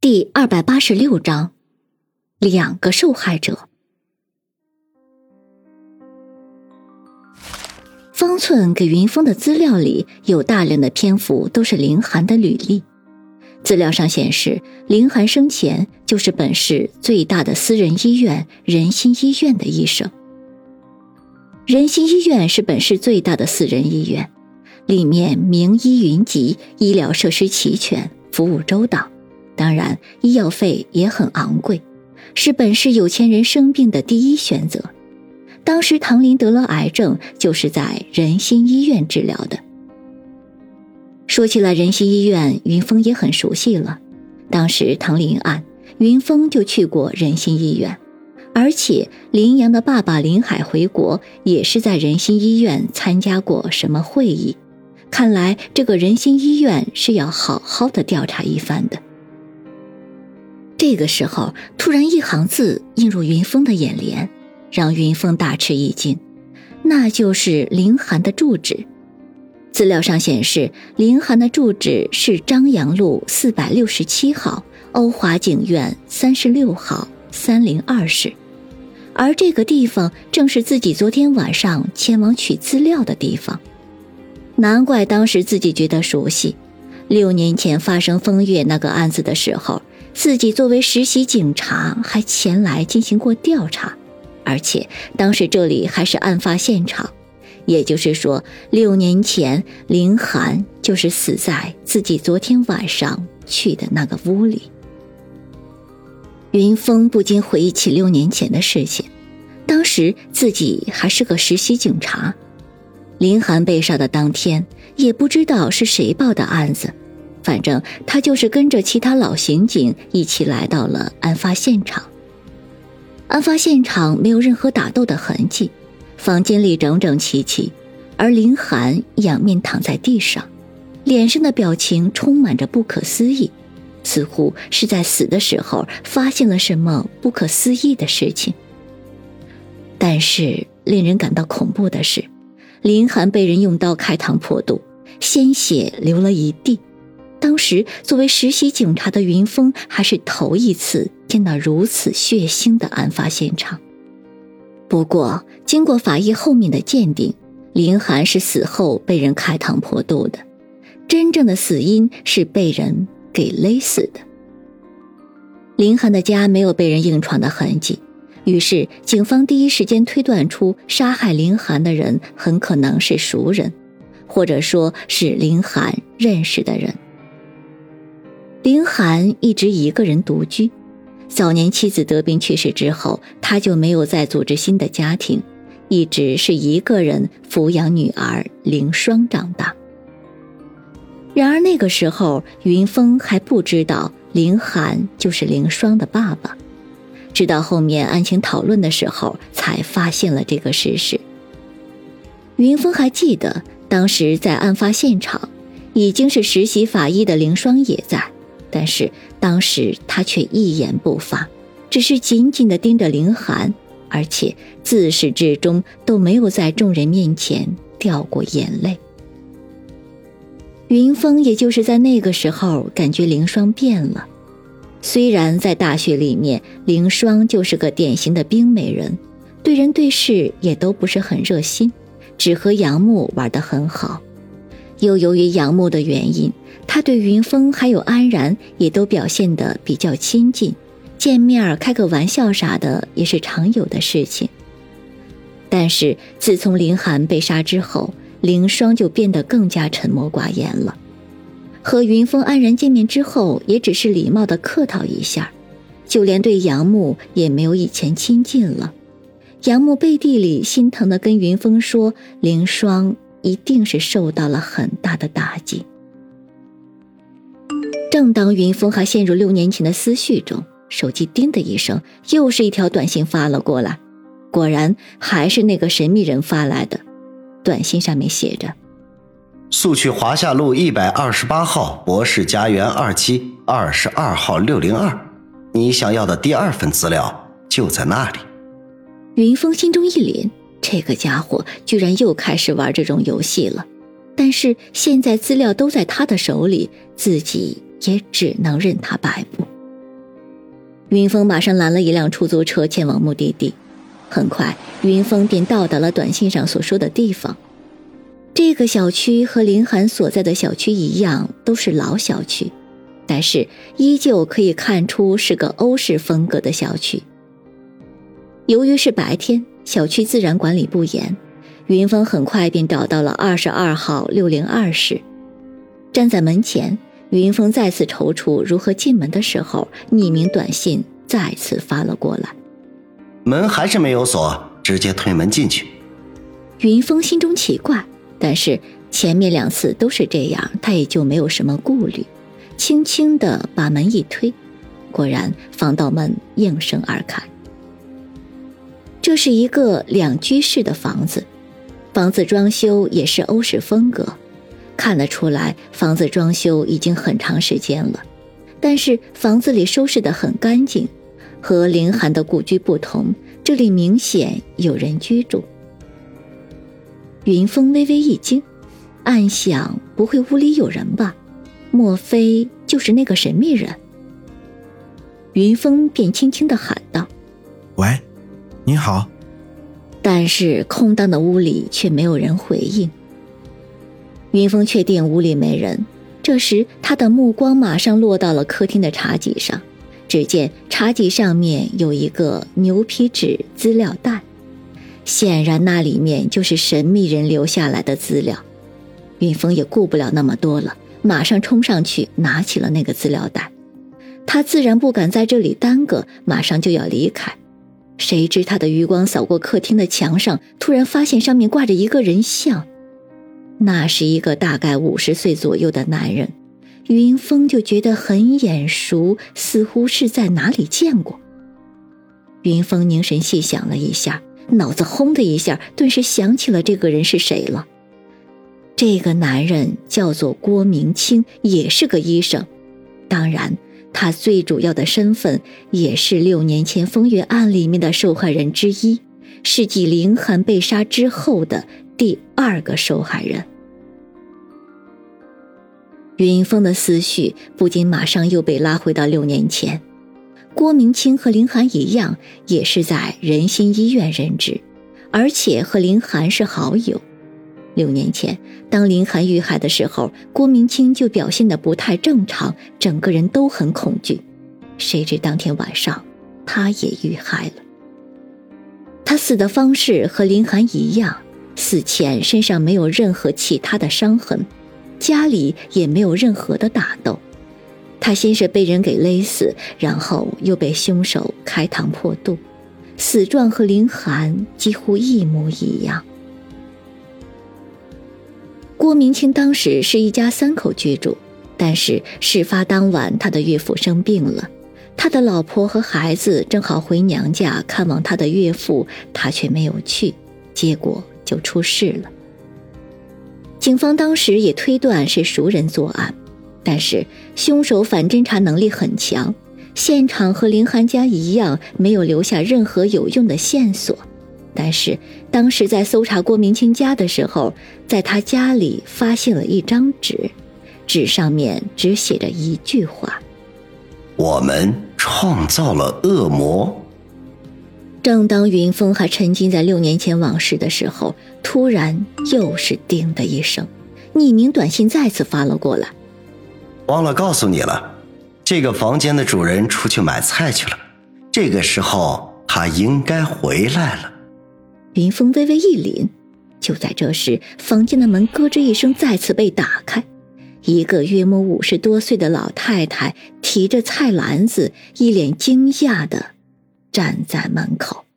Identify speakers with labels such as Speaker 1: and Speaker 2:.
Speaker 1: 第二百八十六章，两个受害者。方寸给云峰的资料里有大量的篇幅都是林寒的履历。资料上显示，林寒生前就是本市最大的私人医院仁心医院的医生。仁心医院是本市最大的私人医院，里面名医云集，医疗设施齐全，服务周到。当然，医药费也很昂贵，是本市有钱人生病的第一选择。当时唐林得了癌症，就是在仁心医院治疗的。说起来，仁心医院，云峰也很熟悉了。当时唐林案，云峰就去过仁心医院，而且林阳的爸爸林海回国，也是在仁心医院参加过什么会议。看来，这个仁心医院是要好好的调查一番的。这个时候，突然一行字映入云峰的眼帘，让云峰大吃一惊，那就是林寒的住址。资料上显示，林寒的住址是张杨路四百六十七号欧华景苑三十六号三零二室，而这个地方正是自己昨天晚上前往取资料的地方。难怪当时自己觉得熟悉，六年前发生风月那个案子的时候。自己作为实习警察，还前来进行过调查，而且当时这里还是案发现场，也就是说，六年前林寒就是死在自己昨天晚上去的那个屋里。云峰不禁回忆起六年前的事情，当时自己还是个实习警察，林寒被杀的当天，也不知道是谁报的案子。反正他就是跟着其他老刑警一起来到了案发现场。案发现场没有任何打斗的痕迹，房间里整整齐齐，而林寒仰面躺在地上，脸上的表情充满着不可思议，似乎是在死的时候发现了什么不可思议的事情。但是令人感到恐怖的是，林寒被人用刀开膛破肚，鲜血流了一地。当时，作为实习警察的云峰还是头一次见到如此血腥的案发现场。不过，经过法医后面的鉴定，林寒是死后被人开膛破肚的，真正的死因是被人给勒死的。林寒的家没有被人硬闯的痕迹，于是警方第一时间推断出杀害林寒的人很可能是熟人，或者说是林寒认识的人。林寒一直一个人独居，早年妻子得病去世之后，他就没有再组织新的家庭，一直是一个人抚养女儿凌霜长大。然而那个时候，云峰还不知道林寒就是凌霜的爸爸，直到后面案情讨论的时候，才发现了这个事实。云峰还记得，当时在案发现场，已经是实习法医的凌霜也在。但是当时他却一言不发，只是紧紧地盯着林寒，而且自始至终都没有在众人面前掉过眼泪。云峰也就是在那个时候感觉凌霜变了，虽然在大学里面，凌霜就是个典型的冰美人，对人对事也都不是很热心，只和杨木玩得很好，又由于杨木的原因。他对云峰还有安然也都表现得比较亲近，见面开个玩笑啥的也是常有的事情。但是自从林寒被杀之后，凌霜就变得更加沉默寡言了。和云峰安然见面之后，也只是礼貌的客套一下，就连对杨木也没有以前亲近了。杨木背地里心疼的跟云峰说：“凌霜一定是受到了很大的打击。”正当云峰还陷入六年前的思绪中，手机叮的一声，又是一条短信发了过来。果然，还是那个神秘人发来的。短信上面写着：“
Speaker 2: 速去华夏路一百二十八号博士家园二期二十二号六零二，你想要的第二份资料就在那里。”
Speaker 1: 云峰心中一凛，这个家伙居然又开始玩这种游戏了。但是现在资料都在他的手里，自己。也只能任他摆布。云峰马上拦了一辆出租车前往目的地。很快，云峰便到达了短信上所说的地方。这个小区和林寒所在的小区一样，都是老小区，但是依旧可以看出是个欧式风格的小区。由于是白天，小区自然管理不严，云峰很快便找到了二十二号六零二室。站在门前，云峰再次踌躇如何进门的时候，匿名短信再次发了过来。
Speaker 2: 门还是没有锁，直接推门进去。
Speaker 1: 云峰心中奇怪，但是前面两次都是这样，他也就没有什么顾虑，轻轻的把门一推，果然防盗门应声而开。这是一个两居室的房子，房子装修也是欧式风格，看得出来房子装修已经很长时间了，但是房子里收拾的很干净。和凌寒的故居不同，这里明显有人居住。云峰微微一惊，暗想：不会屋里有人吧？莫非就是那个神秘人？云峰便轻轻的喊道：“
Speaker 3: 喂，你好。”
Speaker 1: 但是空荡的屋里却没有人回应。云峰确定屋里没人，这时他的目光马上落到了客厅的茶几上。只见茶几上面有一个牛皮纸资料袋，显然那里面就是神秘人留下来的资料。云峰也顾不了那么多了，马上冲上去拿起了那个资料袋。他自然不敢在这里耽搁，马上就要离开。谁知他的余光扫过客厅的墙上，突然发现上面挂着一个人像，那是一个大概五十岁左右的男人。云峰就觉得很眼熟，似乎是在哪里见过。云峰凝神细想了一下，脑子轰的一下，顿时想起了这个人是谁了。这个男人叫做郭明清，也是个医生。当然，他最主要的身份也是六年前风月案里面的受害人之一，是继林寒被杀之后的第二个受害人。云峰的思绪不禁马上又被拉回到六年前，郭明清和林寒一样，也是在仁心医院任职，而且和林寒是好友。六年前，当林寒遇害的时候，郭明清就表现的不太正常，整个人都很恐惧。谁知当天晚上，他也遇害了。他死的方式和林寒一样，死前身上没有任何其他的伤痕。家里也没有任何的打斗，他先是被人给勒死，然后又被凶手开膛破肚，死状和林寒几乎一模一样。郭明清当时是一家三口居住，但是事发当晚他的岳父生病了，他的老婆和孩子正好回娘家看望他的岳父，他却没有去，结果就出事了。警方当时也推断是熟人作案，但是凶手反侦查能力很强，现场和林寒家一样没有留下任何有用的线索。但是当时在搜查郭明清家的时候，在他家里发现了一张纸，纸上面只写着一句话：“
Speaker 2: 我们创造了恶魔。”
Speaker 1: 正当云峰还沉浸在六年前往事的时候，突然又是“叮”的一声，匿名短信再次发了过来。
Speaker 2: 忘了告诉你了，这个房间的主人出去买菜去了，这个时候他应该回来了。
Speaker 1: 云峰微微一凛，就在这时，房间的门咯吱一声再次被打开，一个约莫五十多岁的老太太提着菜篮子，一脸惊讶的。站在门口。